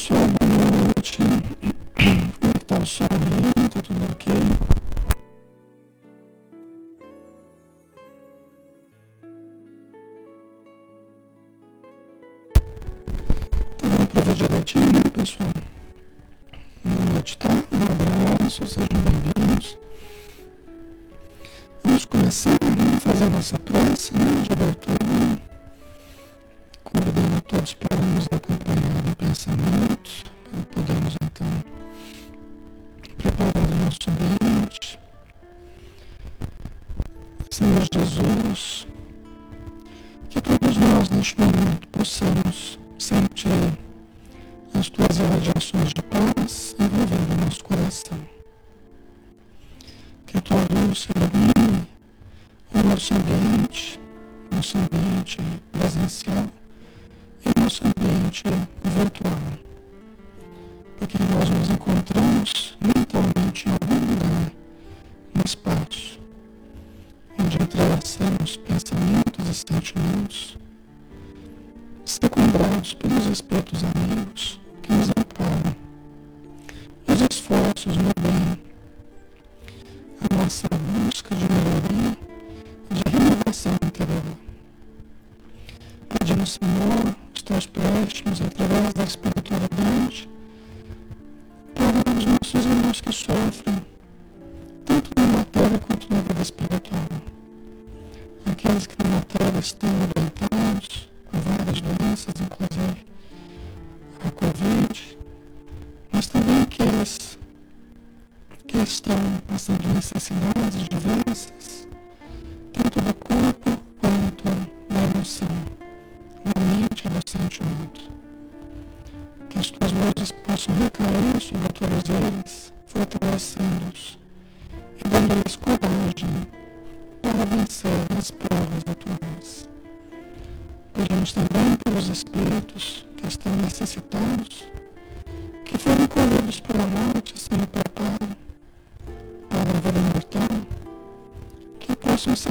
pessoal, boa noite. Como é que tá o som aí? Tá tudo ok? Tá dando pra ver direitinho, né, pessoal? Boa noite, tá? Um abraço, sejam bem-vindos. Vamos começar, vamos fazer a nossa prece, né, de abertura. Ambiente virtual. Porque nós nos encontramos mentalmente em algum lugar no espaço, onde entrelaçamos pensamentos e sentimentos, secundados pelos espíritos através da espiritualidade para os nossos irmãos que sofrem, tanto na matéria quanto na vida espiritual. Aqueles que na matéria estão adoentados, com várias doenças, inclusive a Covid, mas também aqueles que estão passando necessidades diversas, luzes possam recair sobre todos eles, fortalecendo-os e dando-lhes coragem para vencer as provas atuais. Pedimos também pelos espíritos que estão necessitados, que foram colhidos pela morte sem preparo para a vida mortal, que possam se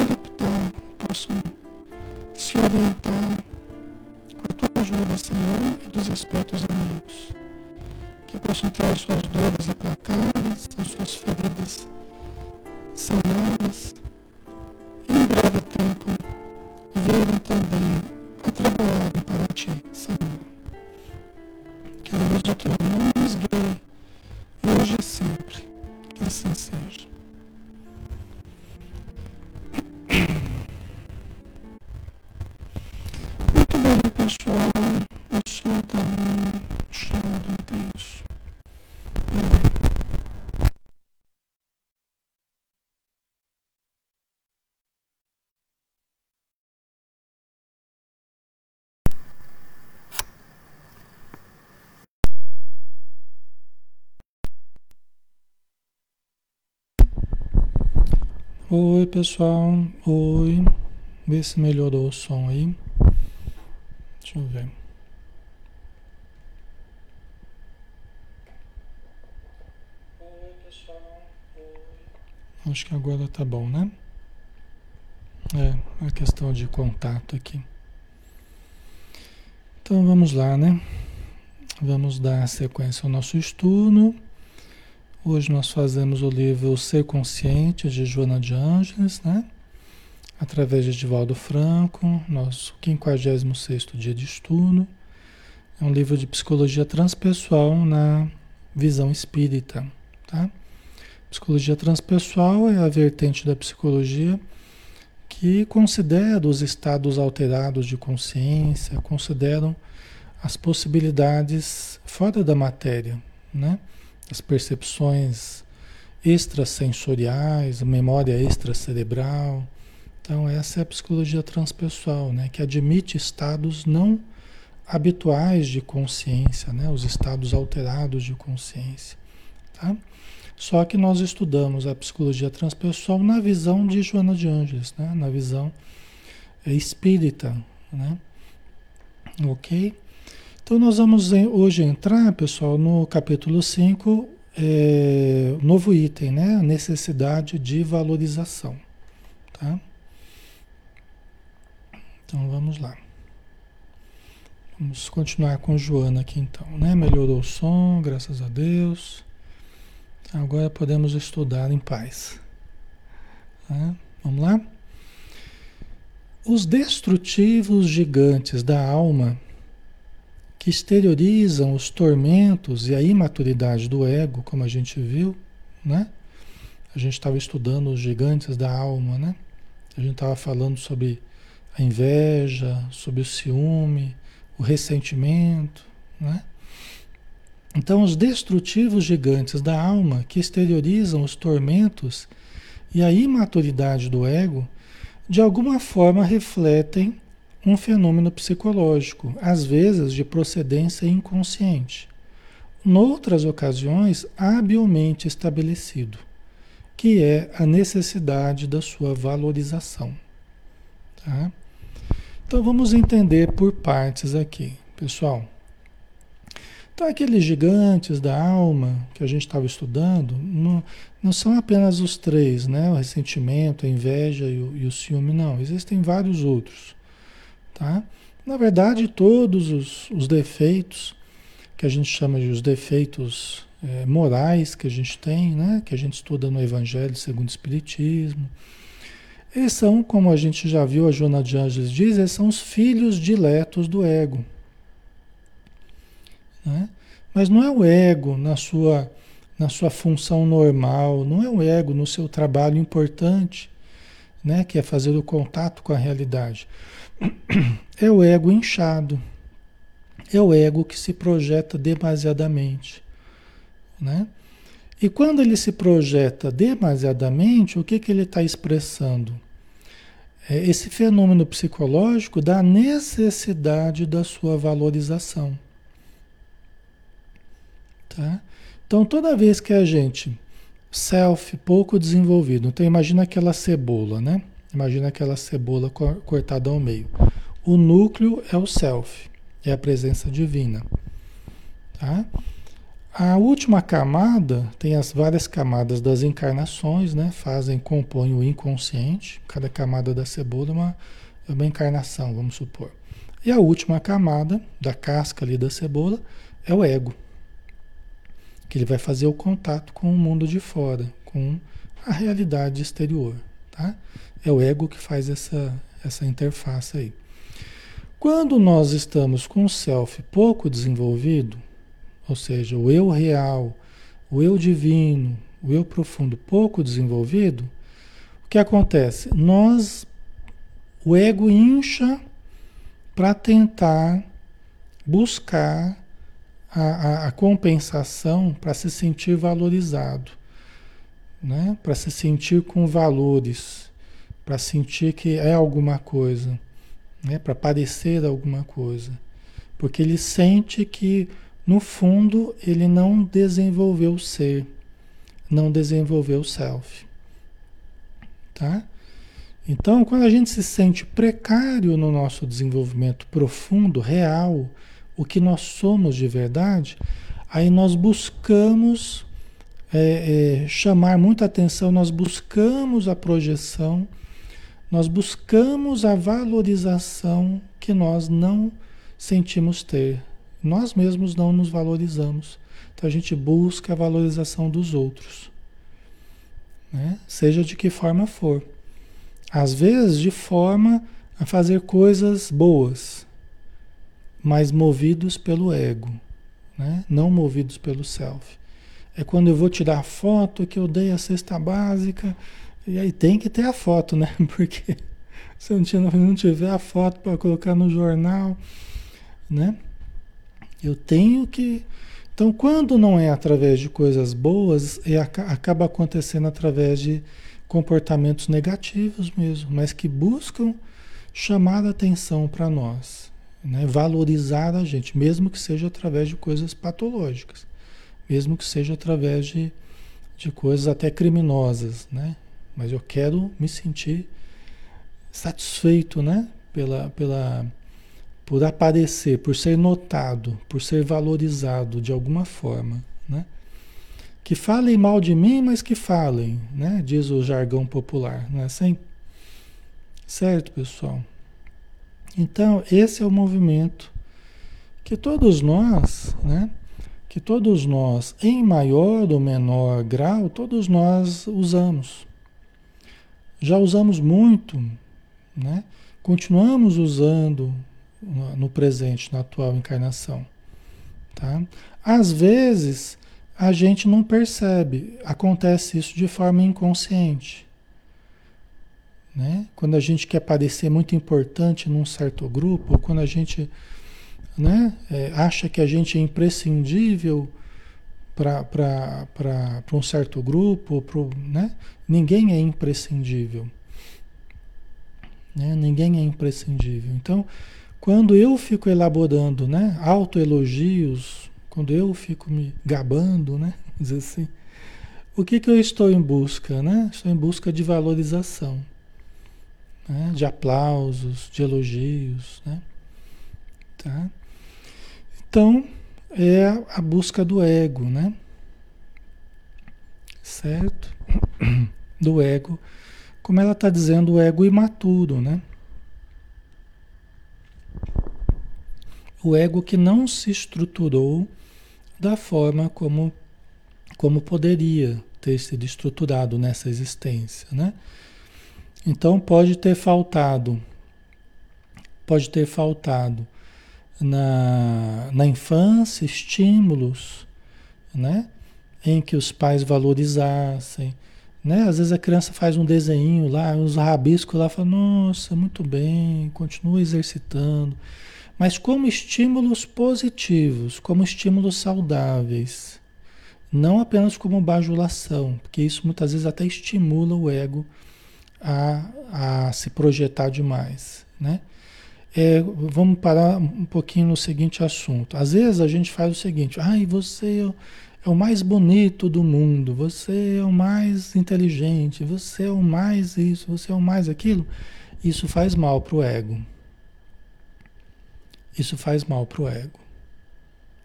Oi pessoal, oi, vê se melhorou o som aí. Deixa eu ver. Oi, pessoal. Oi. Acho que agora tá bom, né? É, a questão de contato aqui. Então vamos lá, né? Vamos dar sequência ao nosso estudo. Hoje nós fazemos o livro Ser Consciente de Joana de Ângeles, né? Através de Divaldo Franco, nosso 56 dia de estudo. É um livro de psicologia transpessoal na visão espírita, tá? Psicologia transpessoal é a vertente da psicologia que considera os estados alterados de consciência, consideram as possibilidades fora da matéria, né? As percepções extrasensoriais, memória extracerebral. Então essa é a psicologia transpessoal, né? Que admite estados não habituais de consciência, né? Os estados alterados de consciência, tá? Só que nós estudamos a psicologia transpessoal na visão de Joana de Ângeles, né? na visão espírita. Né? Ok? Então nós vamos hoje entrar, pessoal, no capítulo 5, é, novo item, né? Necessidade de valorização. Tá? Então vamos lá. Vamos continuar com Joana aqui então, né? Melhorou o som, graças a Deus. Agora podemos estudar em paz. Tá? Vamos lá? Os destrutivos gigantes da alma que exteriorizam os tormentos e a imaturidade do ego, como a gente viu, né? A gente estava estudando os gigantes da alma, né? A gente estava falando sobre a inveja, sobre o ciúme, o ressentimento, né? Então, os destrutivos gigantes da alma que exteriorizam os tormentos e a imaturidade do ego, de alguma forma refletem um fenômeno psicológico, às vezes de procedência inconsciente, noutras ocasiões habilmente estabelecido, que é a necessidade da sua valorização. Tá? Então vamos entender por partes aqui, pessoal. Então, aqueles gigantes da alma que a gente estava estudando, não, não, são apenas os três, né? O ressentimento, a inveja e o, e o ciúme, não. Existem vários outros, tá? Na verdade, todos os, os defeitos, que a gente chama de os defeitos é, morais que a gente tem, né? Que a gente estuda no Evangelho segundo o Espiritismo, eles são, como a gente já viu, a Joana de Anjos diz, eles são os filhos diletos do ego. Né? Mas não é o ego na sua, na sua função normal, não é o ego no seu trabalho importante, né? que é fazer o contato com a realidade. É o ego inchado, é o ego que se projeta demasiadamente. Né? E quando ele se projeta demasiadamente, o que, que ele está expressando? É esse fenômeno psicológico da necessidade da sua valorização. Tá? Então, toda vez que a gente, self pouco desenvolvido, então imagina aquela cebola, né? Imagina aquela cebola cortada ao meio. O núcleo é o self, é a presença divina. Tá? A última camada tem as várias camadas das encarnações, né? Fazem, compõem o inconsciente. Cada camada da cebola é uma, é uma encarnação, vamos supor. E a última camada da casca ali da cebola é o ego que ele vai fazer o contato com o mundo de fora, com a realidade exterior, tá? É o ego que faz essa, essa interface aí. Quando nós estamos com o self pouco desenvolvido, ou seja, o eu real, o eu divino, o eu profundo pouco desenvolvido, o que acontece? Nós, o ego incha para tentar buscar a, a, a compensação para se sentir valorizado, né? para se sentir com valores, para sentir que é alguma coisa, né? para parecer alguma coisa. Porque ele sente que, no fundo, ele não desenvolveu o ser, não desenvolveu o self. Tá? Então, quando a gente se sente precário no nosso desenvolvimento profundo, real, o que nós somos de verdade, aí nós buscamos é, é, chamar muita atenção, nós buscamos a projeção, nós buscamos a valorização que nós não sentimos ter. Nós mesmos não nos valorizamos. Então a gente busca a valorização dos outros, né? seja de que forma for. Às vezes de forma a fazer coisas boas, mas movidos pelo ego, né? não movidos pelo self. É quando eu vou tirar a foto que eu dei a cesta básica, e aí tem que ter a foto, né? Porque se não, tiver a foto para colocar no jornal, né? Eu tenho que. Então, quando não é através de coisas boas, é, acaba acontecendo através de comportamentos negativos mesmo, mas que buscam chamar a atenção para nós, né? valorizar a gente, mesmo que seja através de coisas patológicas, mesmo que seja através de, de coisas até criminosas, né? Mas eu quero me sentir satisfeito, né? Pela, pela, por aparecer, por ser notado, por ser valorizado de alguma forma, né? Que falem mal de mim, mas que falem, né? Diz o jargão popular, não é assim? Certo, pessoal? Então, esse é o movimento que todos nós, né? Que todos nós, em maior ou menor grau, todos nós usamos. Já usamos muito, né? Continuamos usando no presente, na atual encarnação. Tá? Às vezes a gente não percebe, acontece isso de forma inconsciente. Né? Quando a gente quer parecer muito importante num certo grupo, quando a gente né, é, acha que a gente é imprescindível para um certo grupo, pro, né? ninguém é imprescindível. Né? Ninguém é imprescindível. Então, quando eu fico elaborando né, autoelogios, quando eu fico me gabando, né, dizer assim, o que, que eu estou em busca? Né? Estou em busca de valorização, né? de aplausos, de elogios. Né? Tá? Então, é a busca do ego, né? Certo? Do ego como ela está dizendo, o ego imaturo, né? O ego que não se estruturou da forma como, como poderia ter sido estruturado nessa existência, né? Então pode ter faltado, pode ter faltado na, na infância estímulos, né? Em que os pais valorizassem, né? Às vezes a criança faz um desenho lá, uns rabiscos lá, fala, nossa, muito bem, continua exercitando. Mas como estímulos positivos, como estímulos saudáveis. Não apenas como bajulação, porque isso muitas vezes até estimula o ego a, a se projetar demais, né? É, vamos parar um pouquinho no seguinte assunto. Às vezes a gente faz o seguinte, ai, você é o mais bonito do mundo, você é o mais inteligente, você é o mais isso, você é o mais aquilo. Isso faz mal para o ego. Isso faz mal para o ego.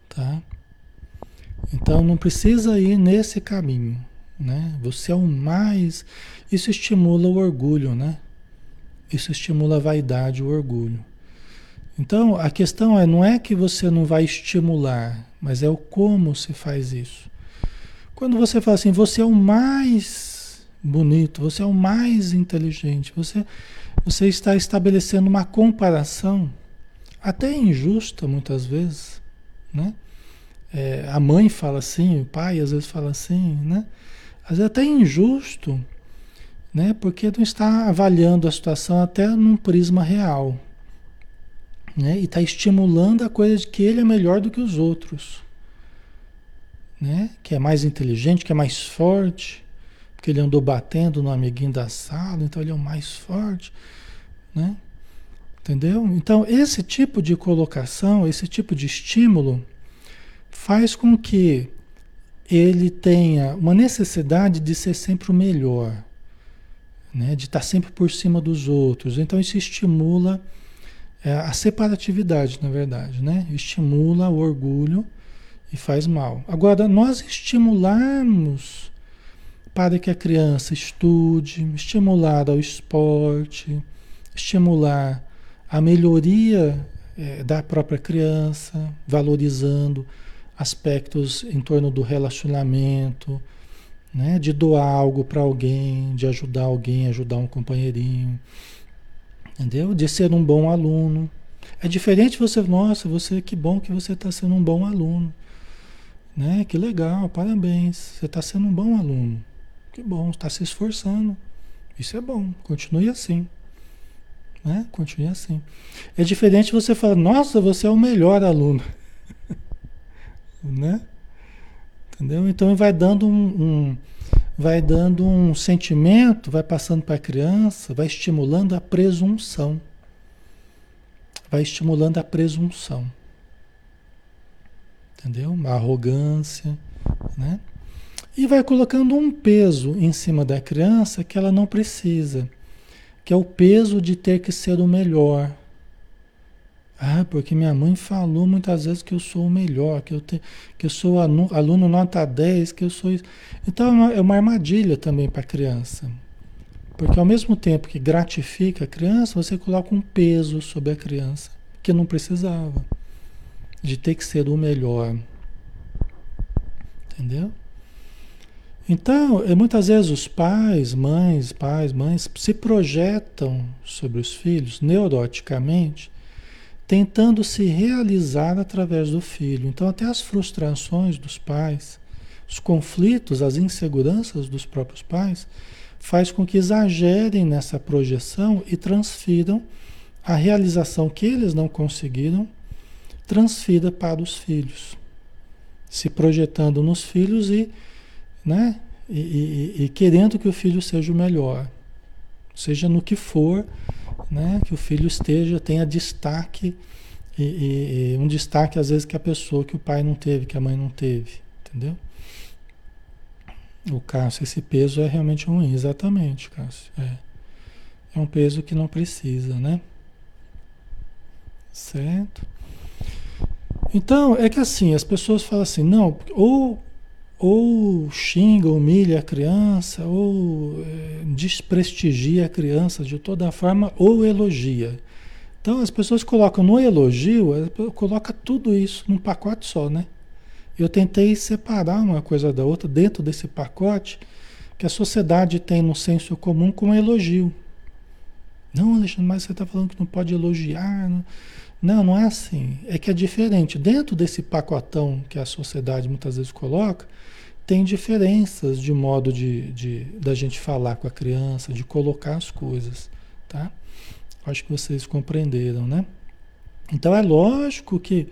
Tá? Então não precisa ir nesse caminho. Né? Você é o mais. Isso estimula o orgulho, né? Isso estimula a vaidade, o orgulho. Então a questão é, não é que você não vai estimular, mas é o como se faz isso. Quando você fala assim, você é o mais bonito, você é o mais inteligente, você, você está estabelecendo uma comparação, até injusta muitas vezes, né? É, a mãe fala assim, o pai às vezes fala assim, né? Às vezes até injusto, né? Porque não está avaliando a situação até num prisma real, né? E está estimulando a coisa de que ele é melhor do que os outros, né? Que é mais inteligente, que é mais forte, porque ele andou batendo no amiguinho da sala, então ele é o mais forte, né? Entendeu? Então esse tipo de colocação, esse tipo de estímulo faz com que ele tenha uma necessidade de ser sempre o melhor, né? De estar sempre por cima dos outros. Então isso estimula é a separatividade, na verdade, né? Estimula o orgulho e faz mal. Agora, nós estimularmos para que a criança estude, estimular ao esporte, estimular a melhoria é, da própria criança, valorizando aspectos em torno do relacionamento, né? de doar algo para alguém, de ajudar alguém, ajudar um companheirinho, entendeu? De ser um bom aluno. É diferente você, nossa, você que bom que você está sendo um bom aluno, né? Que legal, parabéns, você está sendo um bom aluno, que bom, está se esforçando, isso é bom, continue assim. Né? Continue assim. É diferente você falar, nossa, você é o melhor aluno. né? Entendeu? Então vai dando um, um, vai dando um sentimento, vai passando para a criança, vai estimulando a presunção. Vai estimulando a presunção. Entendeu? A arrogância, né? E vai colocando um peso em cima da criança que ela não precisa que é o peso de ter que ser o melhor. Ah, porque minha mãe falou muitas vezes que eu sou o melhor, que eu, te, que eu sou aluno, aluno nota 10, que eu sou isso. Então é uma, é uma armadilha também para a criança. Porque ao mesmo tempo que gratifica a criança, você coloca um peso sobre a criança que não precisava. De ter que ser o melhor. Entendeu? Então, é, muitas vezes os pais, mães, pais, mães se projetam sobre os filhos neuroticamente, tentando se realizar através do filho. Então, até as frustrações dos pais, os conflitos, as inseguranças dos próprios pais, faz com que exagerem nessa projeção e transfiram a realização que eles não conseguiram, transfira para os filhos, se projetando nos filhos e né? E, e, e, querendo que o filho seja o melhor, seja no que for, né? Que o filho esteja, tenha destaque e, e, um destaque às vezes que a pessoa que o pai não teve, que a mãe não teve, entendeu? O Cássio, esse peso é realmente ruim, exatamente, Cássio. É, é um peso que não precisa, né? Certo? Então, é que assim, as pessoas falam assim, não, ou ou xinga, humilha a criança, ou é, desprestigia a criança de toda forma, ou elogia. Então as pessoas colocam no elogio, coloca tudo isso num pacote só, né? Eu tentei separar uma coisa da outra dentro desse pacote que a sociedade tem no senso comum como elogio. Não, Alexandre, mas você está falando que não pode elogiar. Não. Não, não é assim. É que é diferente. Dentro desse pacotão que a sociedade muitas vezes coloca, tem diferenças de modo de, de da gente falar com a criança, de colocar as coisas, tá? Acho que vocês compreenderam, né? Então é lógico que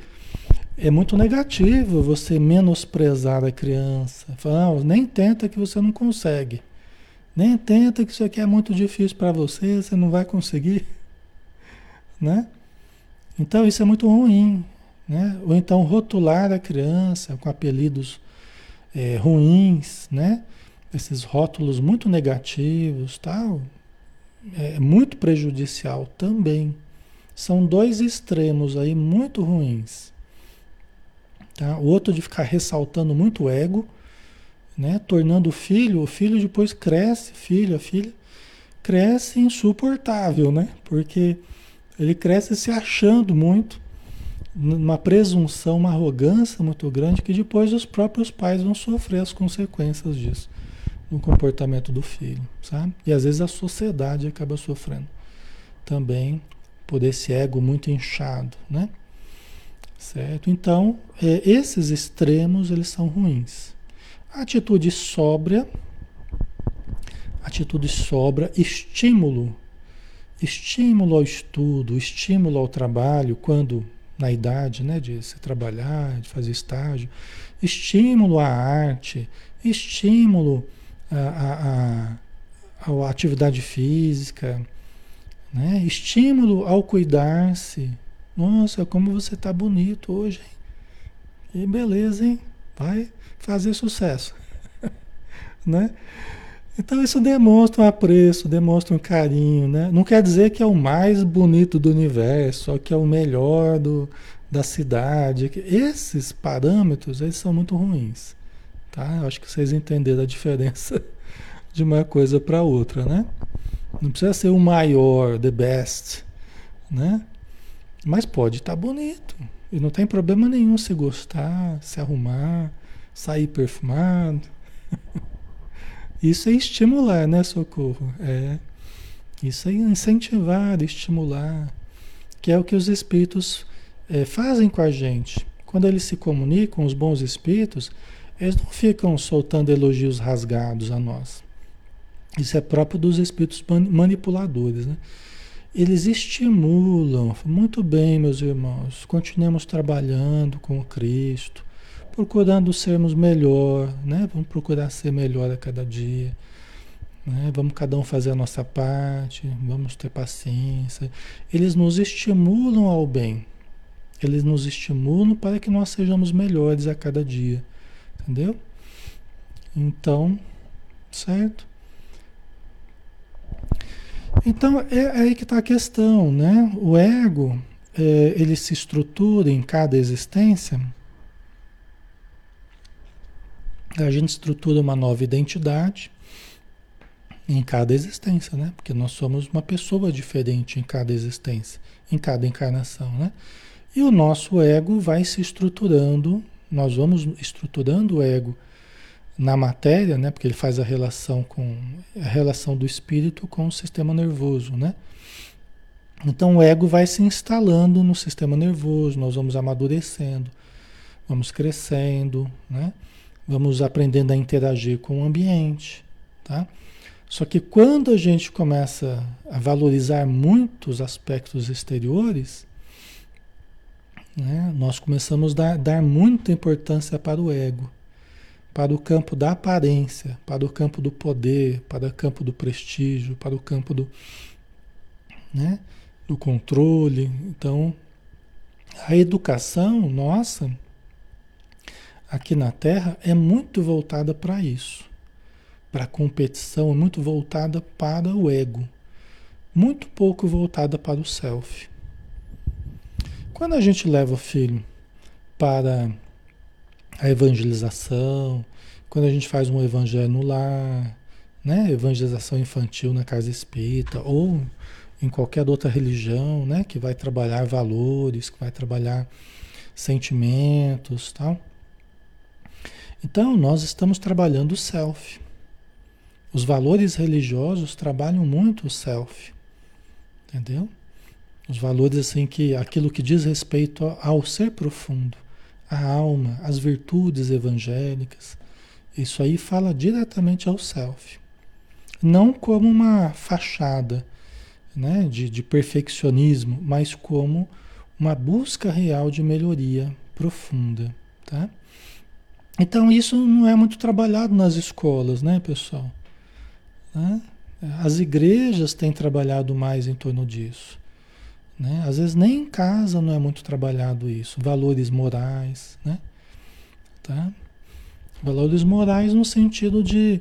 é muito negativo você menosprezar a criança. Falar, ah, nem tenta que você não consegue. Nem tenta que isso aqui é muito difícil para você, você não vai conseguir, né? Então isso é muito ruim, né? Ou então rotular a criança com apelidos é, ruins, né? Esses rótulos muito negativos, tal, é muito prejudicial também. São dois extremos aí muito ruins. Tá? O outro de ficar ressaltando muito o ego, né? Tornando o filho, o filho depois cresce, filho, a filha, cresce insuportável, né? Porque ele cresce se achando muito, uma presunção, uma arrogância muito grande que depois os próprios pais vão sofrer as consequências disso no comportamento do filho, sabe? E às vezes a sociedade acaba sofrendo também por esse ego muito inchado, né? Certo? Então, é, esses extremos, eles são ruins. A atitude sóbria, atitude sóbria, estímulo, estímulo ao estudo, estímulo ao trabalho, quando na idade né, de se trabalhar, de fazer estágio, estímulo à arte, estímulo à, à, à atividade física, né? estímulo ao cuidar-se. Nossa, como você está bonito hoje, hein? Que beleza, hein? Vai fazer sucesso. né? Então isso demonstra um apreço, demonstra um carinho, né? Não quer dizer que é o mais bonito do universo, que é o melhor do, da cidade. Esses parâmetros, eles são muito ruins, tá? Acho que vocês entenderam a diferença de uma coisa para outra, né? Não precisa ser o maior, the best, né? Mas pode estar tá bonito. E não tem problema nenhum se gostar, se arrumar, sair perfumado. Isso é estimular, né, socorro? É. Isso é incentivar, estimular, que é o que os espíritos é, fazem com a gente. Quando eles se comunicam, os bons espíritos, eles não ficam soltando elogios rasgados a nós. Isso é próprio dos espíritos manipuladores, né? Eles estimulam, muito bem, meus irmãos, continuemos trabalhando com Cristo, procurando sermos melhor, né? Vamos procurar ser melhor a cada dia. Né? Vamos cada um fazer a nossa parte, vamos ter paciência. Eles nos estimulam ao bem. Eles nos estimulam para que nós sejamos melhores a cada dia. Entendeu? Então, certo? Então, é, é aí que está a questão, né? O ego, é, ele se estrutura em cada existência. A gente estrutura uma nova identidade em cada existência, né? Porque nós somos uma pessoa diferente em cada existência, em cada encarnação, né? E o nosso ego vai se estruturando, nós vamos estruturando o ego na matéria, né? Porque ele faz a relação com a relação do espírito com o sistema nervoso, né? Então o ego vai se instalando no sistema nervoso, nós vamos amadurecendo, vamos crescendo, né? Vamos aprendendo a interagir com o ambiente, tá? Só que quando a gente começa a valorizar muitos aspectos exteriores, né, nós começamos a dar, dar muita importância para o ego para o campo da aparência, para o campo do poder, para o campo do prestígio, para o campo do, né, do controle. Então, a educação nossa aqui na Terra é muito voltada para isso, para a competição, é muito voltada para o ego, muito pouco voltada para o self. Quando a gente leva o filho para a evangelização, quando a gente faz um evangelho no lar, né? evangelização infantil na casa espírita, ou em qualquer outra religião, né? que vai trabalhar valores, que vai trabalhar sentimentos, tal. Então, nós estamos trabalhando o self. Os valores religiosos trabalham muito o self. Entendeu? Os valores assim que aquilo que diz respeito ao ser profundo a alma, as virtudes evangélicas. Isso aí fala diretamente ao self. Não como uma fachada né, de, de perfeccionismo, mas como uma busca real de melhoria profunda. Tá? Então isso não é muito trabalhado nas escolas, né, pessoal? Né? As igrejas têm trabalhado mais em torno disso. Né? Às vezes nem em casa não é muito trabalhado isso, valores morais, né? Tá? Valores morais no sentido de,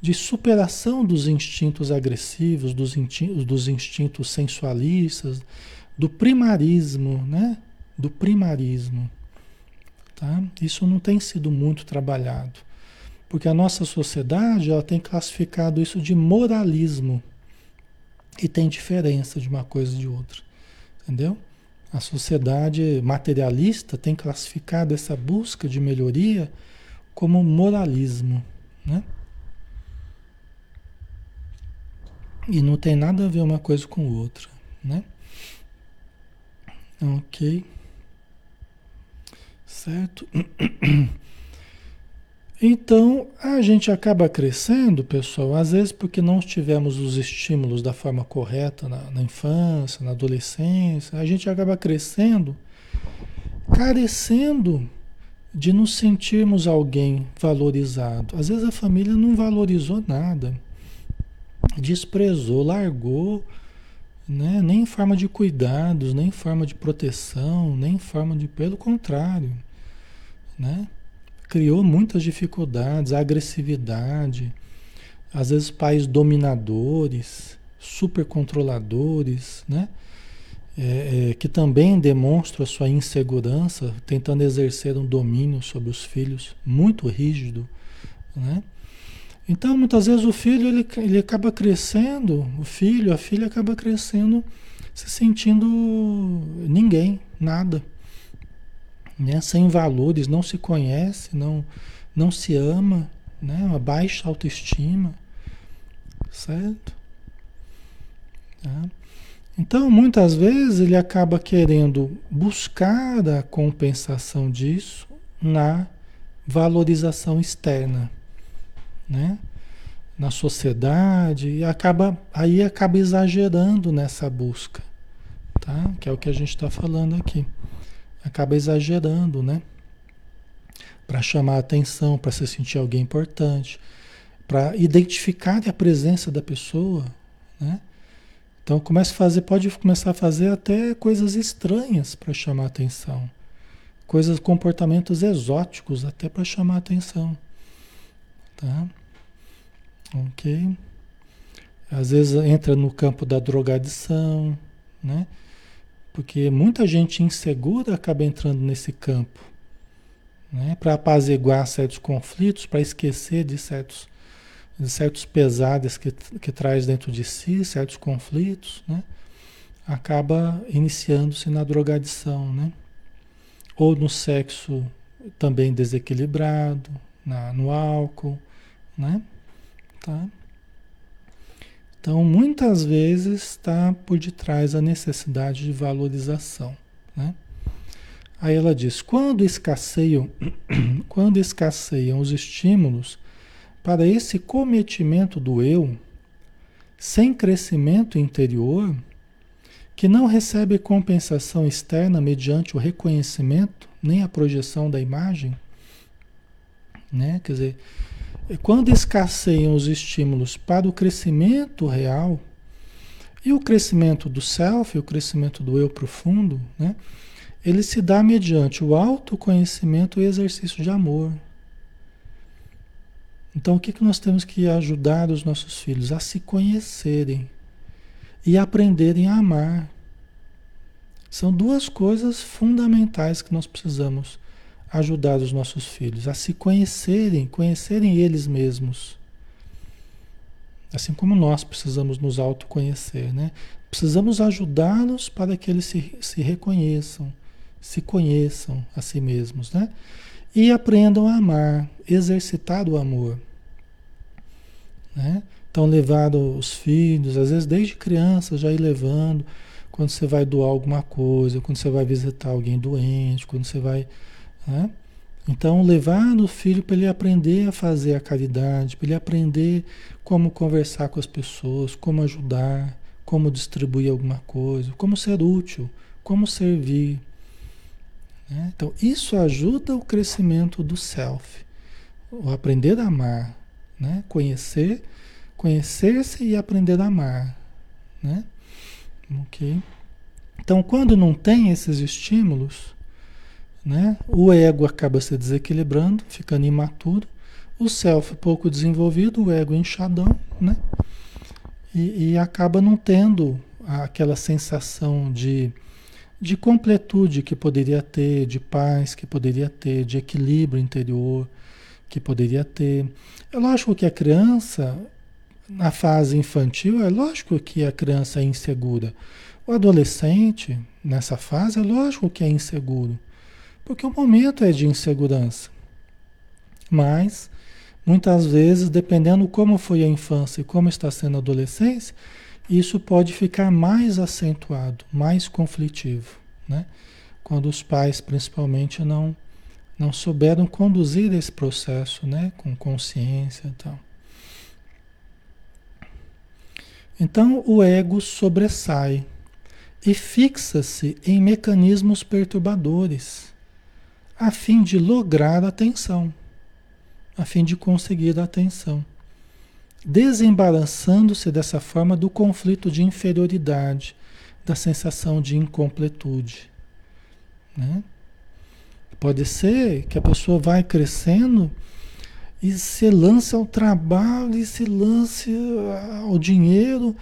de superação dos instintos agressivos, dos, instintos, dos instintos sensualistas, do primarismo, né? Do primarismo. Tá? Isso não tem sido muito trabalhado, porque a nossa sociedade ela tem classificado isso de moralismo e tem diferença de uma coisa e de outra. Entendeu? A sociedade materialista tem classificado essa busca de melhoria como moralismo, né? E não tem nada a ver uma coisa com outra, né? Ok. Certo? Então, a gente acaba crescendo, pessoal, às vezes porque não tivemos os estímulos da forma correta na, na, infância, na adolescência, a gente acaba crescendo, carecendo de nos sentirmos alguém valorizado. Às vezes a família não valorizou nada, desprezou, largou, né? nem em forma de cuidados, nem em forma de proteção, nem em forma de. pelo contrário, né? criou muitas dificuldades, agressividade, às vezes pais dominadores, super controladores, né? É, é, que também demonstram a sua insegurança, tentando exercer um domínio sobre os filhos muito rígido, né? Então, muitas vezes o filho ele, ele acaba crescendo, o filho, a filha acaba crescendo se sentindo ninguém, nada. Né? Sem valores, não se conhece, não, não se ama, né? uma baixa autoestima. Certo? Tá? Então, muitas vezes, ele acaba querendo buscar a compensação disso na valorização externa, né? na sociedade e acaba aí acaba exagerando nessa busca, tá? Que é o que a gente está falando aqui. Acaba exagerando, né? Para chamar atenção, para se sentir alguém importante, para identificar a presença da pessoa, né? Então começa a fazer, pode começar a fazer até coisas estranhas para chamar atenção, coisas, comportamentos exóticos até para chamar atenção, tá? Ok? Às vezes entra no campo da drogadição, né? Porque muita gente insegura acaba entrando nesse campo, né? Para apaziguar certos conflitos, para esquecer de certos, de certos pesares que, que traz dentro de si, certos conflitos, né? Acaba iniciando-se na drogadição, né? Ou no sexo também desequilibrado, na, no álcool, né? Tá? Então, muitas vezes está por detrás a necessidade de valorização. Né? Aí ela diz: quando escasseiam, quando escasseiam os estímulos para esse cometimento do eu, sem crescimento interior, que não recebe compensação externa mediante o reconhecimento, nem a projeção da imagem, né? Quer dizer, quando escasseiam os estímulos para o crescimento real, e o crescimento do self, o crescimento do eu profundo, né, ele se dá mediante o autoconhecimento e exercício de amor. Então, o que, que nós temos que ajudar os nossos filhos? A se conhecerem e aprenderem a amar. São duas coisas fundamentais que nós precisamos ajudar os nossos filhos a se conhecerem, conhecerem eles mesmos. Assim como nós precisamos nos autoconhecer, né? Precisamos ajudá-los para que eles se, se reconheçam, se conheçam a si mesmos, né? E aprendam a amar, exercitar o amor. Né? Então, levar os filhos, às vezes desde criança, já ir levando, quando você vai doar alguma coisa, quando você vai visitar alguém doente, quando você vai né? Então, levar no filho para ele aprender a fazer a caridade, para ele aprender como conversar com as pessoas, como ajudar, como distribuir alguma coisa, como ser útil, como servir. Né? Então, isso ajuda o crescimento do self, o aprender a amar, né? conhecer, conhecer-se e aprender a amar. Né? Então, quando não tem esses estímulos, né? O ego acaba se desequilibrando, ficando imaturo. O self pouco desenvolvido, o ego inchadão, né? E, e acaba não tendo aquela sensação de, de completude que poderia ter, de paz que poderia ter, de equilíbrio interior que poderia ter. É lógico que a criança, na fase infantil, é lógico que a criança é insegura. O adolescente, nessa fase, é lógico que é inseguro. Porque o momento é de insegurança. Mas, muitas vezes, dependendo como foi a infância e como está sendo a adolescência, isso pode ficar mais acentuado, mais conflitivo, né? Quando os pais, principalmente, não não souberam conduzir esse processo, né, com consciência e tal. Então o ego sobressai e fixa-se em mecanismos perturbadores a fim de lograr a atenção, a fim de conseguir a atenção, desembaraçando-se dessa forma do conflito de inferioridade, da sensação de incompletude. Né? Pode ser que a pessoa vai crescendo e se lance ao trabalho e se lance ao dinheiro,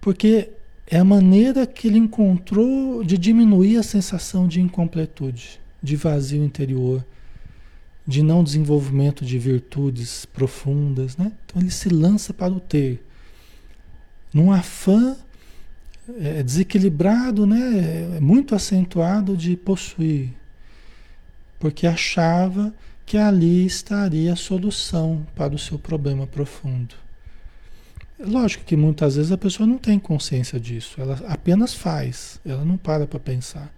porque é a maneira que ele encontrou de diminuir a sensação de incompletude de vazio interior, de não desenvolvimento de virtudes profundas, né? Então ele se lança para o ter, num afã é desequilibrado, né? É muito acentuado de possuir, porque achava que ali estaria a solução para o seu problema profundo. Lógico que muitas vezes a pessoa não tem consciência disso, ela apenas faz, ela não para para pensar.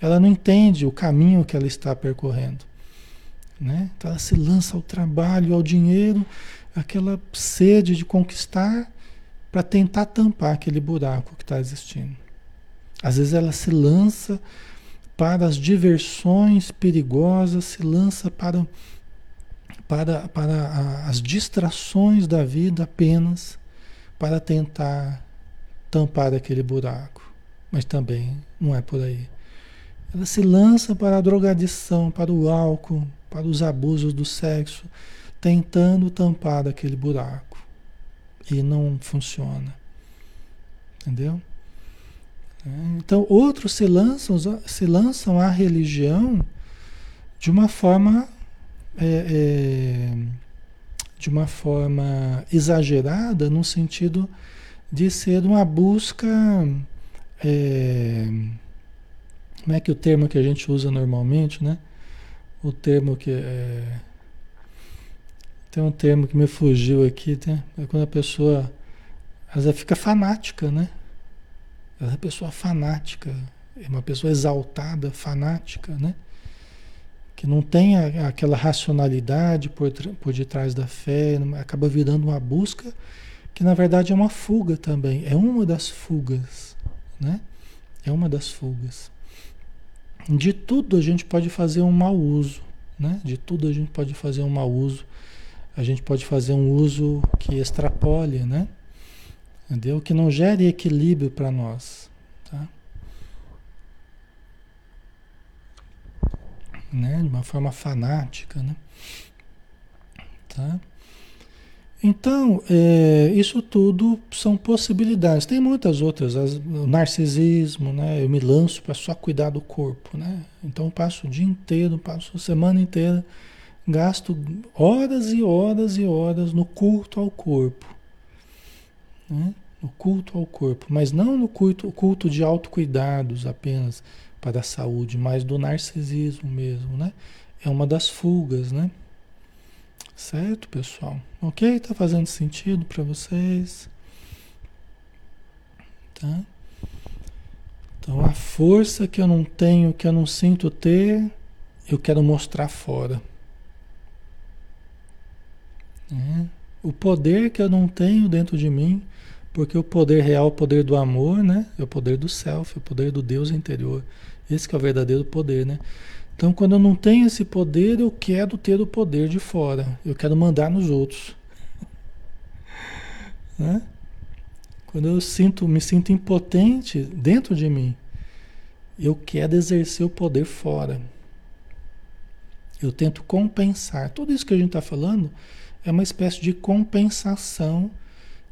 Ela não entende o caminho que ela está percorrendo. Né? Então ela se lança ao trabalho, ao dinheiro, aquela sede de conquistar para tentar tampar aquele buraco que está existindo. Às vezes ela se lança para as diversões perigosas, se lança para, para, para as distrações da vida apenas para tentar tampar aquele buraco. Mas também não é por aí. Ela se lança para a drogadição, para o álcool, para os abusos do sexo, tentando tampar aquele buraco. E não funciona. Entendeu? Então, outros se lançam, se lançam à religião de uma forma é, é, de uma forma exagerada no sentido de ser uma busca é, como é que o termo que a gente usa normalmente, né? O termo que é, tem um termo que me fugiu aqui, tem, é quando a pessoa às vezes fica fanática, né? É uma pessoa fanática, é uma pessoa exaltada, fanática, né? Que não tem a, aquela racionalidade por, por detrás da fé, acaba virando uma busca que na verdade é uma fuga também, é uma das fugas, né? É uma das fugas. De tudo a gente pode fazer um mau uso, né? De tudo a gente pode fazer um mau uso. A gente pode fazer um uso que extrapole, né? Entendeu? Que não gere equilíbrio para nós. Tá? Né? De uma forma fanática. Né? Tá? Então, é, isso tudo são possibilidades. Tem muitas outras. As, o narcisismo, né? Eu me lanço para só cuidar do corpo, né? Então eu passo o dia inteiro, passo a semana inteira, gasto horas e horas e horas no culto ao corpo. Né? No culto ao corpo, mas não no culto, culto de autocuidados apenas para a saúde, mas do narcisismo mesmo, né? É uma das fugas, né? Certo, pessoal? Ok? Tá fazendo sentido para vocês? Tá? Então, a força que eu não tenho, que eu não sinto ter, eu quero mostrar fora. É. O poder que eu não tenho dentro de mim, porque o poder real, o poder do amor, né? É o poder do self, o poder do Deus interior. Esse é o verdadeiro poder, né? Então, quando eu não tenho esse poder, eu quero ter o poder de fora. Eu quero mandar nos outros. né? Quando eu sinto, me sinto impotente dentro de mim, eu quero exercer o poder fora. Eu tento compensar. Tudo isso que a gente está falando é uma espécie de compensação.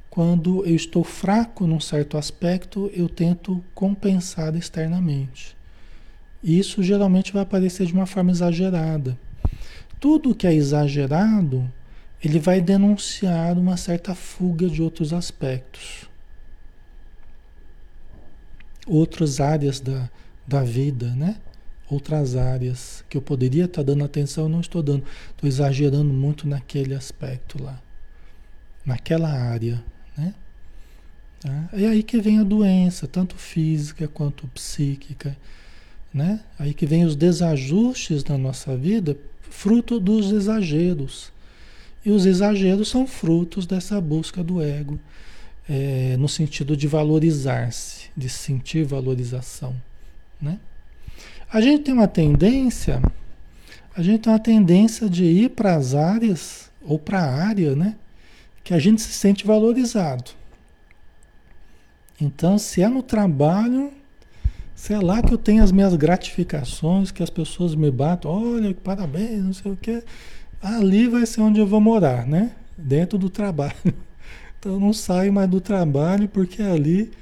Quando eu estou fraco num certo aspecto, eu tento compensar externamente. Isso geralmente vai aparecer de uma forma exagerada. Tudo que é exagerado, ele vai denunciar uma certa fuga de outros aspectos. Outras áreas da, da vida, né? outras áreas que eu poderia estar dando atenção, não estou dando. Estou exagerando muito naquele aspecto lá, naquela área, né? Tá? É aí que vem a doença, tanto física quanto psíquica, né? Aí que vem os desajustes na nossa vida, fruto dos exageros. E os exageros são frutos dessa busca do ego, é, no sentido de valorizar-se, de sentir valorização, né? A gente tem uma tendência, a gente tem uma tendência de ir para as áreas ou para a área, né? Que a gente se sente valorizado. Então, se é no trabalho, se é lá que eu tenho as minhas gratificações, que as pessoas me batem, olha, parabéns, não sei o quê, ali vai ser onde eu vou morar, né? Dentro do trabalho. Então eu não saio mais do trabalho porque ali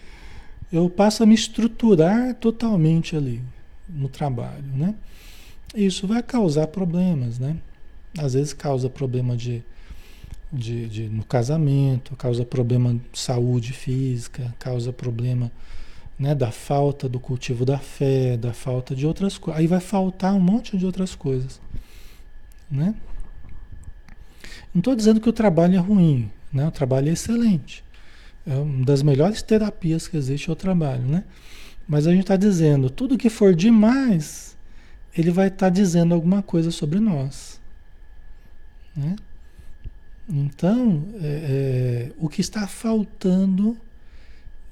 eu passo a me estruturar totalmente ali no trabalho, né? Isso vai causar problemas, né? Às vezes causa problema de, de, de no casamento, causa problema de saúde física, causa problema né, da falta do cultivo da fé, da falta de outras coisas. Aí vai faltar um monte de outras coisas, né? Não estou dizendo que o trabalho é ruim, né? O trabalho é excelente. É uma das melhores terapias que existe é o trabalho, né? Mas a gente está dizendo, tudo que for demais, ele vai estar tá dizendo alguma coisa sobre nós. Né? Então, é, é, o que está faltando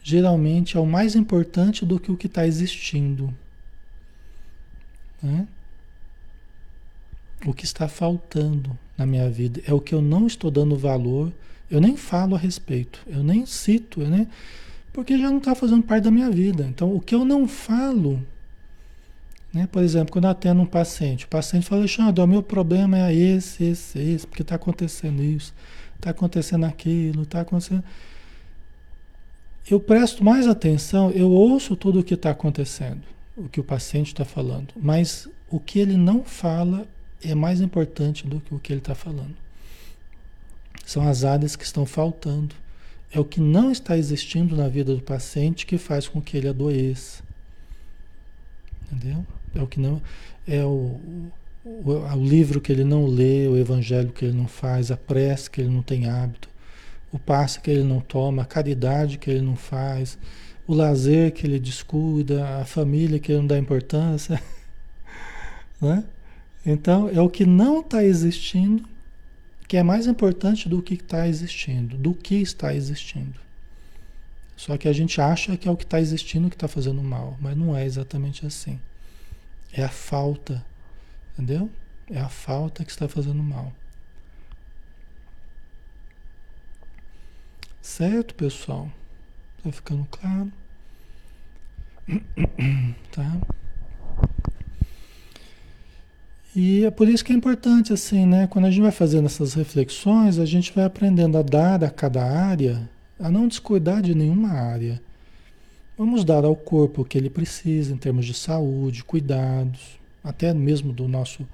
geralmente é o mais importante do que o que está existindo. Né? O que está faltando na minha vida é o que eu não estou dando valor, eu nem falo a respeito, eu nem cito, porque já não está fazendo parte da minha vida. Então, o que eu não falo, né? por exemplo, quando eu atendo um paciente, o paciente fala, Alexandre, o meu problema é esse, esse, esse, porque está acontecendo isso, está acontecendo aquilo, está acontecendo eu presto mais atenção, eu ouço tudo o que está acontecendo, o que o paciente está falando, mas o que ele não fala é mais importante do que o que ele está falando. São as áreas que estão faltando. É o que não está existindo na vida do paciente que faz com que ele adoeça. Entendeu? É o que não. É o, o, o livro que ele não lê, o evangelho que ele não faz, a prece que ele não tem hábito o passe que ele não toma, a caridade que ele não faz, o lazer que ele descuida, a família que ele não dá importância. né? Então, é o que não está existindo que é mais importante do que está existindo, do que está existindo. Só que a gente acha que é o que está existindo que está fazendo mal, mas não é exatamente assim. É a falta, entendeu? É a falta que está fazendo mal. Certo, pessoal? Tá ficando claro? Tá? E é por isso que é importante, assim, né? Quando a gente vai fazendo essas reflexões, a gente vai aprendendo a dar a cada área, a não descuidar de nenhuma área. Vamos dar ao corpo o que ele precisa em termos de saúde, cuidados, até mesmo do nosso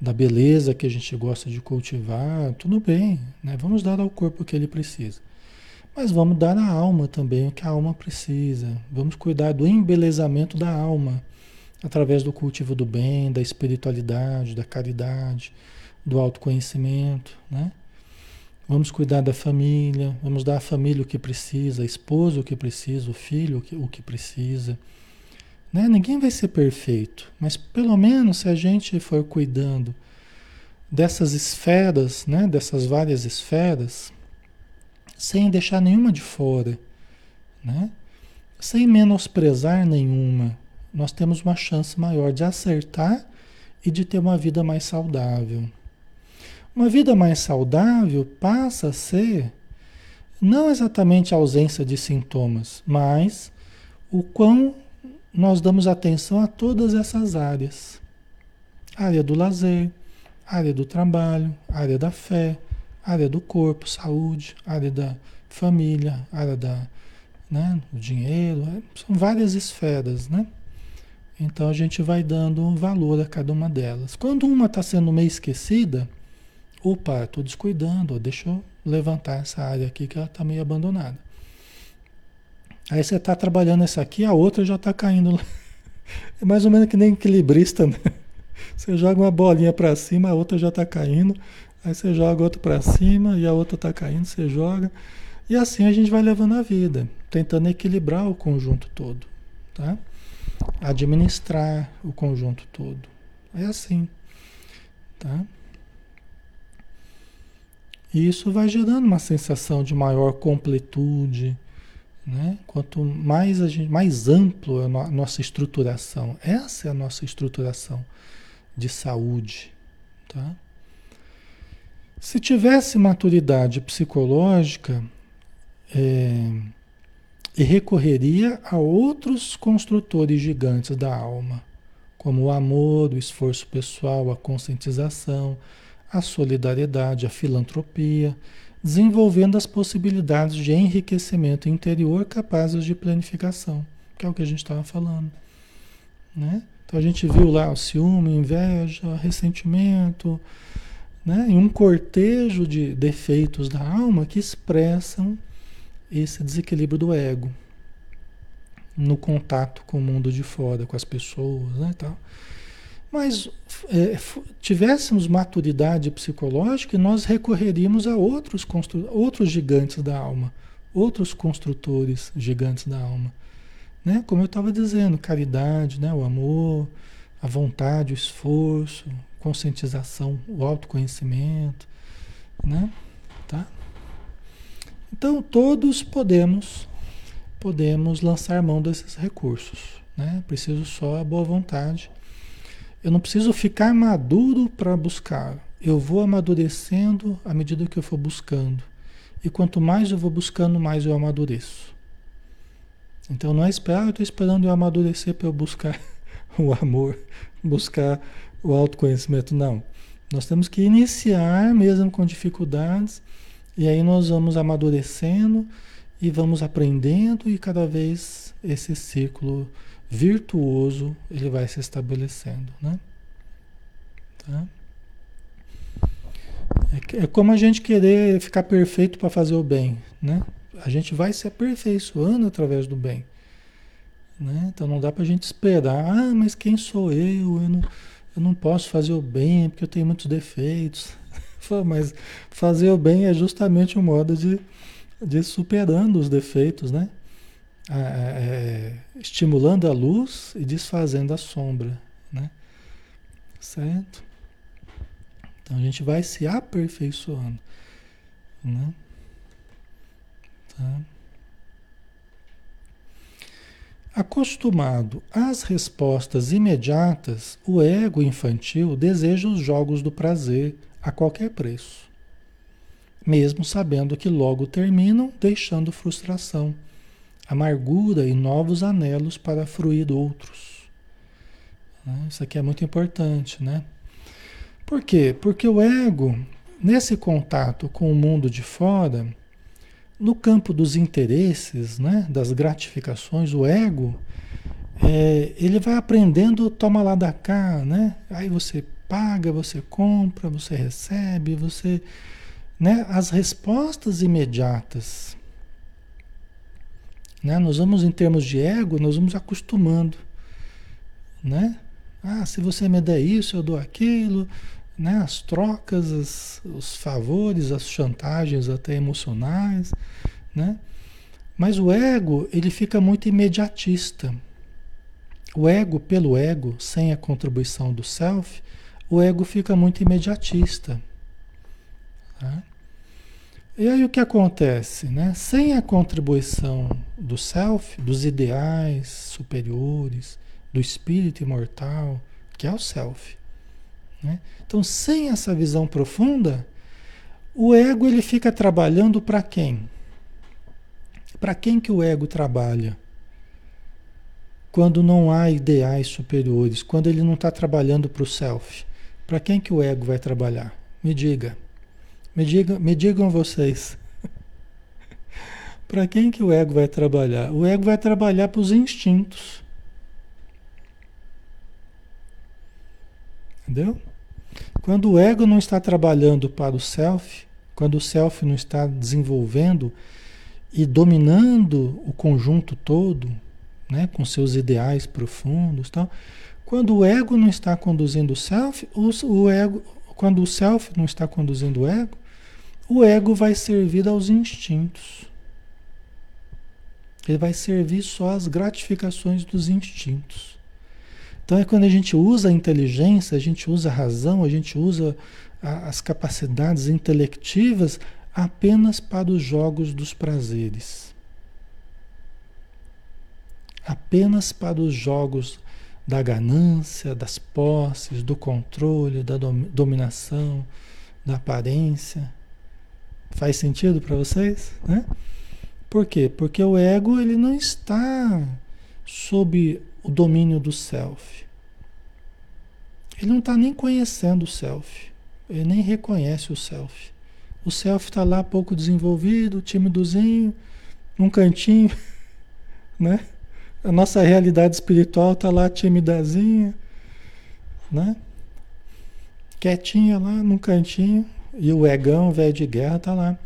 da beleza que a gente gosta de cultivar, tudo bem, né? Vamos dar ao corpo o que ele precisa. Mas vamos dar à alma também o que a alma precisa. Vamos cuidar do embelezamento da alma através do cultivo do bem, da espiritualidade, da caridade, do autoconhecimento, né? Vamos cuidar da família, vamos dar à família o que precisa, a esposa o que precisa, o filho o que, o que precisa. Né? Ninguém vai ser perfeito, mas pelo menos se a gente for cuidando dessas esferas, né? dessas várias esferas, sem deixar nenhuma de fora, né? sem menosprezar nenhuma, nós temos uma chance maior de acertar e de ter uma vida mais saudável. Uma vida mais saudável passa a ser não exatamente a ausência de sintomas, mas o quão nós damos atenção a todas essas áreas. área do lazer, área do trabalho, área da fé, área do corpo, saúde, área da família, área da, né, do dinheiro, é, são várias esferas, né? Então a gente vai dando valor a cada uma delas. Quando uma está sendo meio esquecida, opa, estou descuidando, deixa eu levantar essa área aqui que ela está meio abandonada. Aí você está trabalhando essa aqui, a outra já está caindo. É mais ou menos que nem equilibrista, né? Você joga uma bolinha para cima, a outra já está caindo. Aí você joga outro para cima e a outra está caindo, você joga. E assim a gente vai levando a vida, tentando equilibrar o conjunto todo, tá? Administrar o conjunto todo. É assim, tá? E isso vai gerando uma sensação de maior completude, né? Quanto mais a gente, mais amplo é a nossa estruturação. Essa é a nossa estruturação de saúde, tá? Se tivesse maturidade psicológica, é, e recorreria a outros construtores gigantes da alma, como o amor, o esforço pessoal, a conscientização, a solidariedade, a filantropia, desenvolvendo as possibilidades de enriquecimento interior capazes de planificação, que é o que a gente estava falando. Né? Então a gente viu lá o ciúme, inveja, ressentimento, né? em um cortejo de defeitos da alma que expressam esse desequilíbrio do ego. no contato com o mundo de fora, com as pessoas, né, tal. Mas é, tivéssemos maturidade psicológica, nós recorreríamos a outros, outros gigantes da alma, outros construtores gigantes da alma. Né? Como eu estava dizendo, caridade, né? o amor, a vontade, o esforço, conscientização, o autoconhecimento, né? Tá? Então todos podemos podemos lançar mão desses recursos, né? Preciso só a boa vontade. Eu não preciso ficar maduro para buscar. Eu vou amadurecendo à medida que eu for buscando. E quanto mais eu vou buscando, mais eu amadureço. Então não é esperar, eu estou esperando eu amadurecer para eu buscar o amor, buscar o autoconhecimento. Não. Nós temos que iniciar mesmo com dificuldades, e aí nós vamos amadurecendo e vamos aprendendo, e cada vez esse ciclo virtuoso ele vai se estabelecendo. Né? Tá? É, é como a gente querer ficar perfeito para fazer o bem. Né? A gente vai se aperfeiçoando através do bem. Né? Então não dá para a gente esperar, ah, mas quem sou eu? Eu não, eu não posso fazer o bem porque eu tenho muitos defeitos. mas fazer o bem é justamente um modo de, de superando os defeitos, né? É, estimulando a luz e desfazendo a sombra, né? Certo? Então a gente vai se aperfeiçoando, né? Tá? Acostumado às respostas imediatas, o ego infantil deseja os jogos do prazer a qualquer preço, mesmo sabendo que logo terminam, deixando frustração, amargura e novos anelos para fruir outros. Né? Isso aqui é muito importante, né? Por quê? Porque o ego, nesse contato com o mundo de fora, no campo dos interesses, né, das gratificações, o ego, é, ele vai aprendendo, toma lá da cá, né? Aí você paga, você compra, você recebe, você, né? As respostas imediatas, né? Nós vamos em termos de ego, nós vamos acostumando, né? Ah, se você me der isso, eu dou aquilo, né? As trocas, as, os favores, as chantagens até emocionais, né? Mas o ego, ele fica muito imediatista. O ego pelo ego, sem a contribuição do self, o ego fica muito imediatista. Tá? E aí o que acontece? Né? Sem a contribuição do self, dos ideais superiores, do espírito imortal, que é o self, né? Então, sem essa visão profunda, o ego ele fica trabalhando para quem? Para quem que o ego trabalha? Quando não há ideais superiores, quando ele não está trabalhando para o self, para quem que o ego vai trabalhar? Me diga. Me, diga, me digam vocês. para quem que o ego vai trabalhar? O ego vai trabalhar para os instintos. Entendeu? Quando o ego não está trabalhando para o self, quando o self não está desenvolvendo e dominando o conjunto todo, né, com seus ideais profundos, tal, quando o ego não está conduzindo o self, o, o ego, quando o self não está conduzindo o ego, o ego vai servir aos instintos. Ele vai servir só às gratificações dos instintos. Então é quando a gente usa a inteligência, a gente usa a razão, a gente usa a, as capacidades intelectivas apenas para os jogos dos prazeres. Apenas para os jogos da ganância, das posses, do controle, da dominação, da aparência. Faz sentido para vocês? Né? Por quê? Porque o ego ele não está sob o domínio do self. Ele não está nem conhecendo o self. Ele nem reconhece o self. O self está lá pouco desenvolvido, timidozinho, num cantinho, né? A nossa realidade espiritual está lá timidazinha, né? Quietinha lá num cantinho. E o egão, velho de guerra, está lá,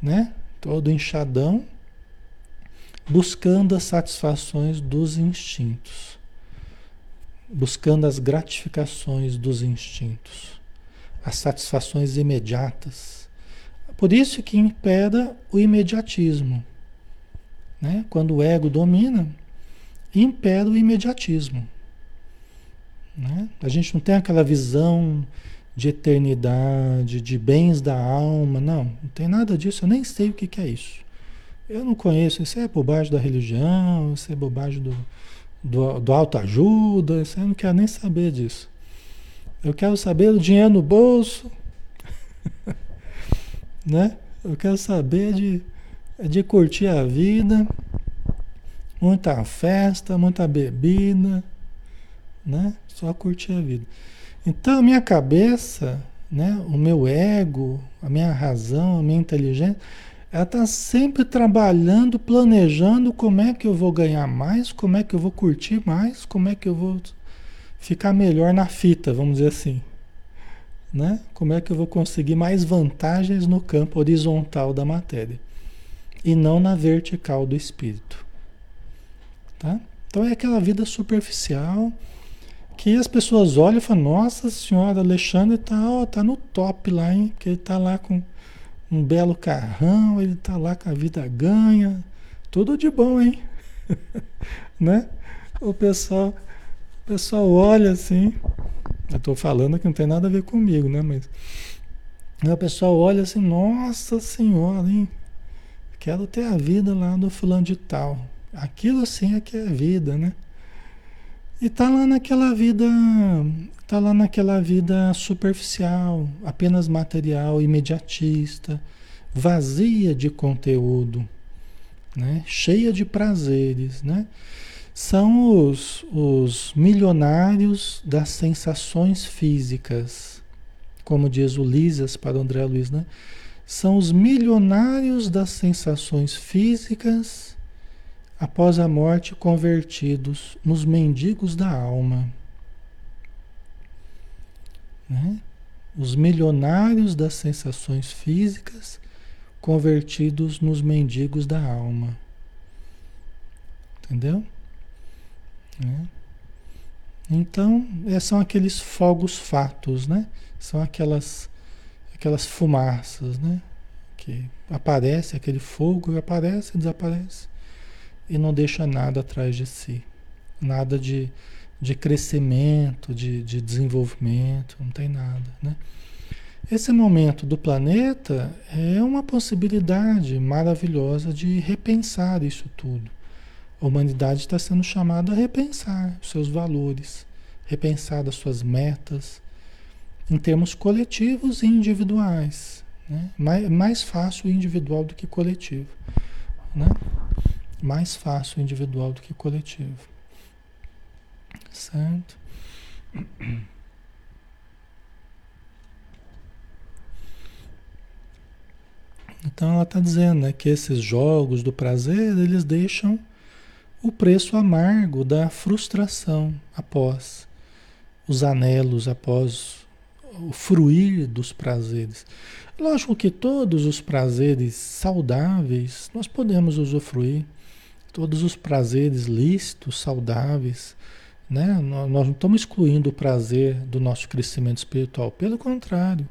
né? Todo inchadão, buscando as satisfações dos instintos, buscando as gratificações dos instintos, as satisfações imediatas. Por isso que impera o imediatismo. Né? Quando o ego domina, impera o imediatismo. Né? A gente não tem aquela visão de eternidade, de bens da alma, não, não tem nada disso, eu nem sei o que, que é isso. Eu não conheço, isso é bobagem da religião, isso é bobagem do, do, do autoajuda, isso eu não quero nem saber disso. Eu quero saber do dinheiro no bolso, né? Eu quero saber de, de curtir a vida, muita festa, muita bebida, né? Só curtir a vida. Então a minha cabeça, né, o meu ego, a minha razão, a minha inteligência, ela está sempre trabalhando, planejando como é que eu vou ganhar mais, como é que eu vou curtir mais, como é que eu vou ficar melhor na fita, vamos dizer assim. Né? Como é que eu vou conseguir mais vantagens no campo horizontal da matéria e não na vertical do espírito. Tá? Então é aquela vida superficial que as pessoas olham e falam, nossa senhora, Alexandre tá, ó, tá no top lá, hein? Porque ele tá lá com um belo carrão, ele tá lá com a vida ganha, tudo de bom, hein? né? O pessoal, o pessoal olha assim, eu tô falando que não tem nada a ver comigo, né? Mas o pessoal olha assim, nossa senhora, hein? Quero ter a vida lá do fulano de tal. Aquilo assim é que é vida, né? E tá lá naquela vida, tá lá naquela vida superficial, apenas material, imediatista, vazia de conteúdo, né? cheia de prazeres, né? São os, os milionários das sensações físicas, como diz o Lisas para o André Luiz, né? São os milionários das sensações físicas após a morte convertidos nos mendigos da alma. Né? Os milionários das sensações físicas convertidos nos mendigos da alma. Entendeu? Né? Então, é, são aqueles fogos fatos, né? São aquelas, aquelas fumaças, né? Que aparece aquele fogo, aparece, desaparece e não deixa nada atrás de si. Nada de, de crescimento, de, de desenvolvimento, não tem nada. Né? Esse momento do planeta é uma possibilidade maravilhosa de repensar isso tudo. A humanidade está sendo chamada a repensar os seus valores, repensar as suas metas, em termos coletivos e individuais. Né? Mais, mais fácil individual do que coletivo. Né? Mais fácil individual do que coletivo. Certo? Então ela está dizendo né, que esses jogos do prazer, eles deixam o preço amargo da frustração após os anelos, após o fruir dos prazeres. Lógico que todos os prazeres saudáveis nós podemos usufruir, todos os prazeres lícitos, saudáveis, né? Nós não estamos excluindo o prazer do nosso crescimento espiritual, pelo contrário,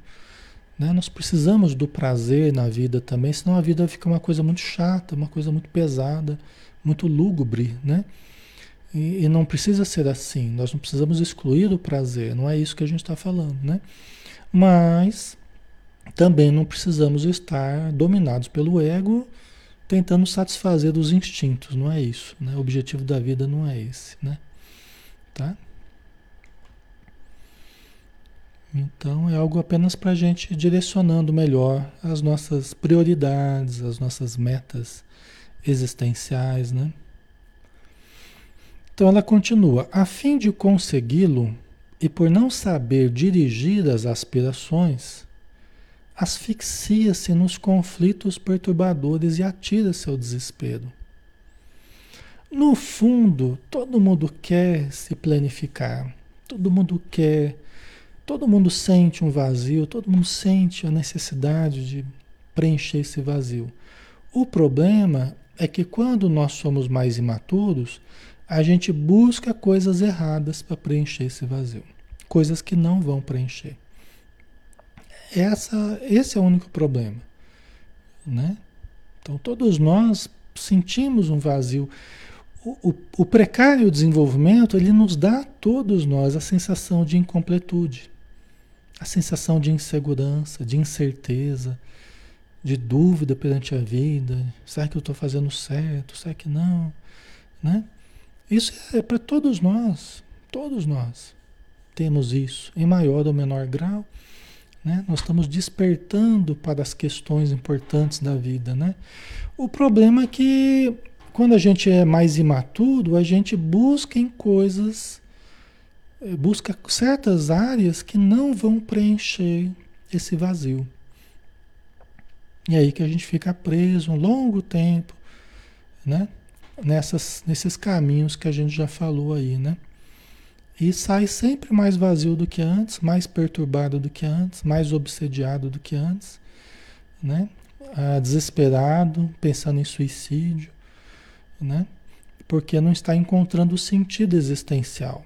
né? Nós precisamos do prazer na vida também, senão a vida fica uma coisa muito chata, uma coisa muito pesada, muito lúgubre, né? E, e não precisa ser assim. Nós não precisamos excluir o prazer, não é isso que a gente está falando, né? Mas também não precisamos estar dominados pelo ego tentando satisfazer os instintos, não é isso, né? O objetivo da vida não é esse, né? Tá? Então é algo apenas para a gente ir direcionando melhor as nossas prioridades, as nossas metas existenciais, né? Então ela continua: a fim de consegui-lo e por não saber dirigir as aspirações, asfixia-se nos conflitos perturbadores e atira-se ao desespero. No fundo, todo mundo quer se planificar, todo mundo quer, todo mundo sente um vazio, todo mundo sente a necessidade de preencher esse vazio. O problema é que quando nós somos mais imaturos, a gente busca coisas erradas para preencher esse vazio, coisas que não vão preencher. Essa, esse é o único problema, né? Então todos nós sentimos um vazio. O, o, o precário desenvolvimento ele nos dá a todos nós a sensação de incompletude, a sensação de insegurança, de incerteza, de dúvida perante a vida. Será que eu estou fazendo certo? Será que não? Né? Isso é para todos nós, todos nós temos isso, em maior ou menor grau. Né? Nós estamos despertando para as questões importantes da vida. Né? O problema é que quando a gente é mais imaturo, a gente busca em coisas, eh, busca certas áreas que não vão preencher esse vazio. E aí que a gente fica preso um longo tempo, né? Nessas, nesses caminhos que a gente já falou aí, né? E sai sempre mais vazio do que antes, mais perturbado do que antes, mais obsediado do que antes, né? Ah, desesperado, pensando em suicídio, né? Porque não está encontrando o sentido existencial,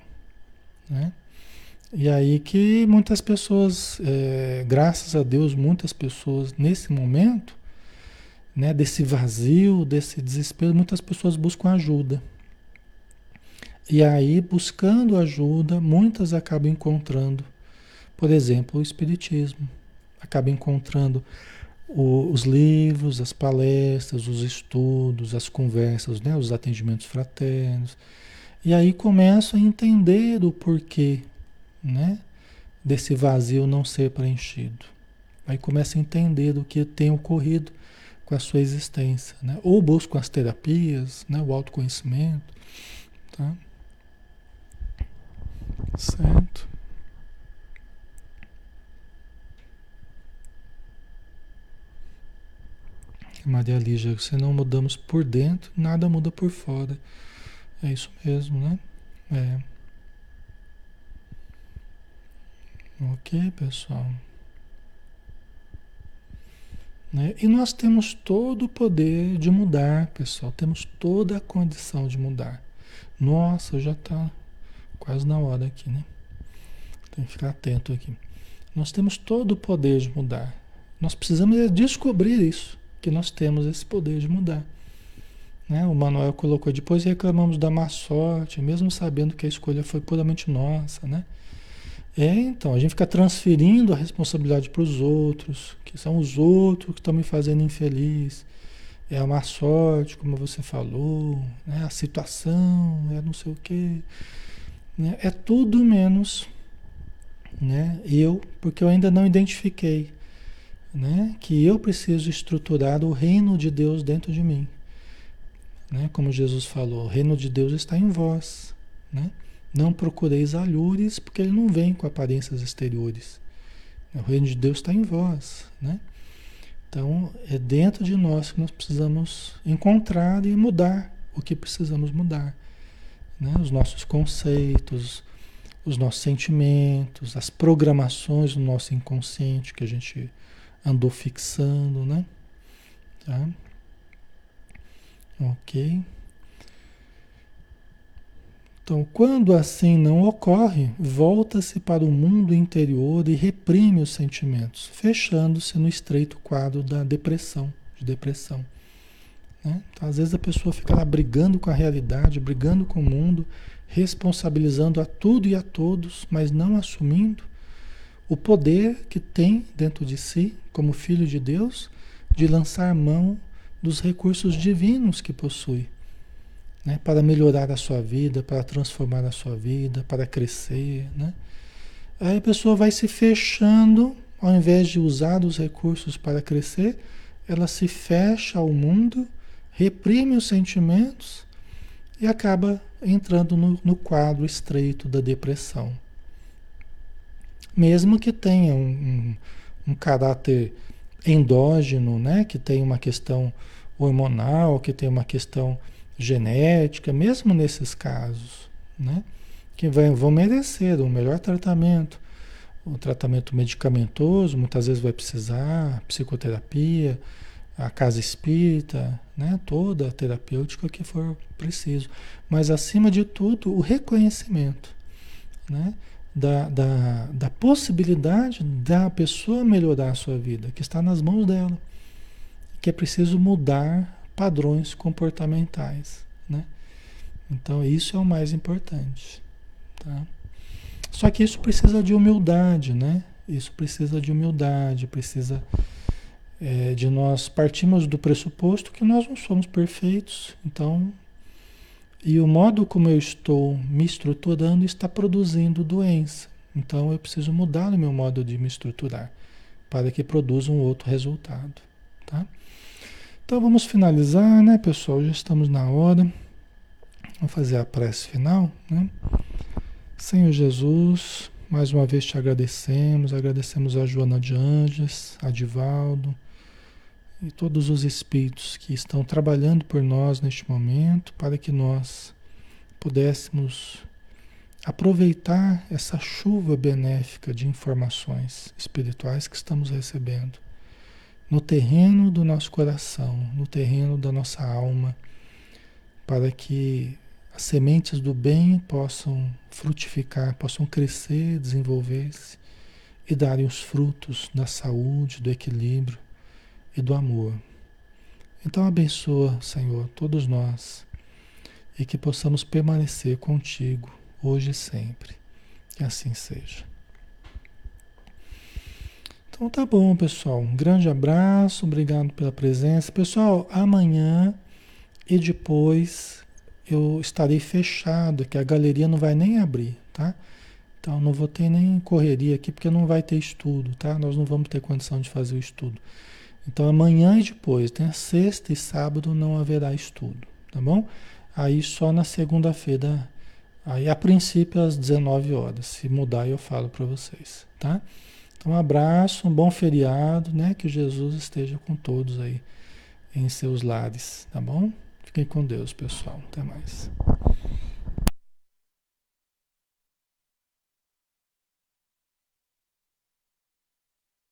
né? E aí que muitas pessoas, é, graças a Deus, muitas pessoas nesse momento, né, desse vazio, desse desespero, muitas pessoas buscam ajuda. E aí, buscando ajuda, muitas acabam encontrando, por exemplo, o Espiritismo. Acabam encontrando o, os livros, as palestras, os estudos, as conversas, né, os atendimentos fraternos. E aí começam a entender o porquê né, desse vazio não ser preenchido. Aí começa a entender do que tem ocorrido com a sua existência, né? Ou buscam as terapias, né, o autoconhecimento, tá? Certo? Maria Lígia, se não mudamos por dentro, nada muda por fora. É isso mesmo, né? É. Ok, pessoal. Né? E nós temos todo o poder de mudar, pessoal. Temos toda a condição de mudar. Nossa, já está quase na hora aqui, né? Tem que ficar atento aqui. Nós temos todo o poder de mudar. Nós precisamos descobrir isso, que nós temos esse poder de mudar. Né? O Manuel colocou, depois reclamamos da má sorte, mesmo sabendo que a escolha foi puramente nossa, né? É, então, a gente fica transferindo a responsabilidade para os outros, que são os outros que estão me fazendo infeliz. É a má sorte, como você falou, né? a situação, é não sei o quê. Né? É tudo menos né? eu, porque eu ainda não identifiquei né? que eu preciso estruturar o reino de Deus dentro de mim. Né? Como Jesus falou, o reino de Deus está em vós. Né? Não procureis alhures, porque ele não vem com aparências exteriores. O reino de Deus está em vós, né? Então, é dentro de nós que nós precisamos encontrar e mudar o que precisamos mudar. Né? Os nossos conceitos, os nossos sentimentos, as programações do nosso inconsciente que a gente andou fixando, né? Tá? Ok. Então, quando assim não ocorre, volta-se para o mundo interior e reprime os sentimentos, fechando-se no estreito quadro da depressão, de depressão. Né? Então, às vezes a pessoa fica lá brigando com a realidade, brigando com o mundo, responsabilizando a tudo e a todos, mas não assumindo o poder que tem dentro de si, como filho de Deus, de lançar mão dos recursos divinos que possui né? para melhorar a sua vida, para transformar a sua vida, para crescer. Né? Aí a pessoa vai se fechando, ao invés de usar os recursos para crescer, ela se fecha ao mundo, reprime os sentimentos e acaba entrando no, no quadro estreito da depressão. Mesmo que tenha um, um, um caráter endógeno, né? que tenha uma questão hormonal, que tenha uma questão genética, mesmo nesses casos, né? Que vai, vão merecer um melhor tratamento. O tratamento medicamentoso muitas vezes vai precisar, psicoterapia, a casa espírita, né? toda a terapêutica que for preciso. Mas, acima de tudo, o reconhecimento né? da, da, da possibilidade da pessoa melhorar a sua vida, que está nas mãos dela. Que é preciso mudar padrões comportamentais. Né? Então, isso é o mais importante. Tá? Só que isso precisa de humildade, né? Isso precisa de humildade, precisa é, de nós partimos do pressuposto que nós não somos perfeitos, então e o modo como eu estou me estruturando está produzindo doença. Então eu preciso mudar o meu modo de me estruturar para que produza um outro resultado, tá? Então vamos finalizar, né, pessoal? Já estamos na hora. Vamos fazer a prece final, né? Senhor Jesus, mais uma vez te agradecemos, agradecemos a Joana de Anjos, a Divaldo, e todos os espíritos que estão trabalhando por nós neste momento para que nós pudéssemos aproveitar essa chuva benéfica de informações espirituais que estamos recebendo no terreno do nosso coração, no terreno da nossa alma, para que as sementes do bem possam frutificar, possam crescer, desenvolver-se e darem os frutos da saúde, do equilíbrio e do amor. Então abençoa, Senhor, todos nós e que possamos permanecer contigo hoje e sempre. Que assim seja. Então tá bom, pessoal. Um grande abraço, obrigado pela presença. Pessoal, amanhã e depois eu estarei fechado, que a galeria não vai nem abrir, tá? Então não vou ter nem correria aqui porque não vai ter estudo, tá? Nós não vamos ter condição de fazer o estudo. Então amanhã e depois, né? Sexta e sábado não haverá estudo, tá bom? Aí só na segunda-feira, aí a princípio às 19 horas. Se mudar eu falo para vocês, tá? Então um abraço, um bom feriado, né? Que Jesus esteja com todos aí em seus lares, tá bom? Fiquem com Deus, pessoal. Até mais.